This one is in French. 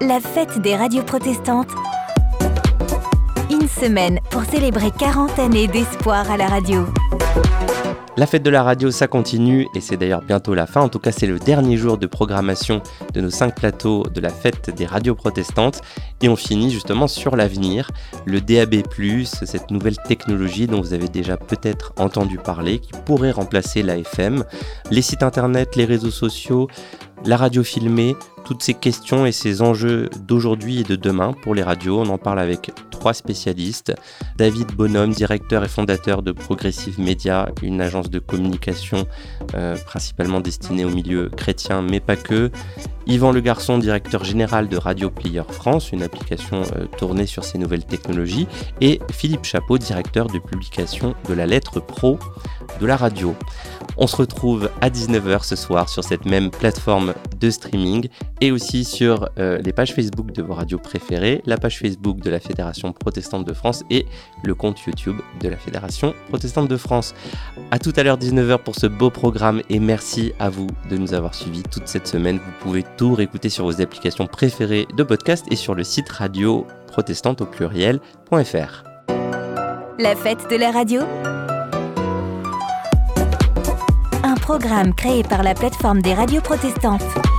la fête des radios protestantes. Une semaine pour célébrer 40 années d'espoir à la radio. La fête de la radio, ça continue et c'est d'ailleurs bientôt la fin. En tout cas, c'est le dernier jour de programmation de nos cinq plateaux de la fête des radios protestantes. Et on finit justement sur l'avenir, le DAB, cette nouvelle technologie dont vous avez déjà peut-être entendu parler, qui pourrait remplacer la FM. Les sites internet, les réseaux sociaux, la radio filmée, toutes ces questions et ces enjeux d'aujourd'hui et de demain pour les radios. On en parle avec trois spécialistes. David Bonhomme, directeur et fondateur de Progressive Media, une agence de communication euh, principalement destinée au milieu chrétien, mais pas que. Yvan Le Garçon, directeur général de Radio Player France, une application euh, tournée sur ces nouvelles technologies. Et Philippe Chapeau, directeur de publication de la lettre pro de la radio. On se retrouve à 19h ce soir sur cette même plateforme de streaming et aussi sur euh, les pages Facebook de vos radios préférées, la page Facebook de la Fédération protestante de France et le compte YouTube de la Fédération protestante de France. A tout à l'heure 19h pour ce beau programme et merci à vous de nous avoir suivis toute cette semaine. Vous pouvez tout réécouter sur vos applications préférées de podcast et sur le site radio pluriel.fr. La fête de la radio programme créé par la plateforme des radios protestantes.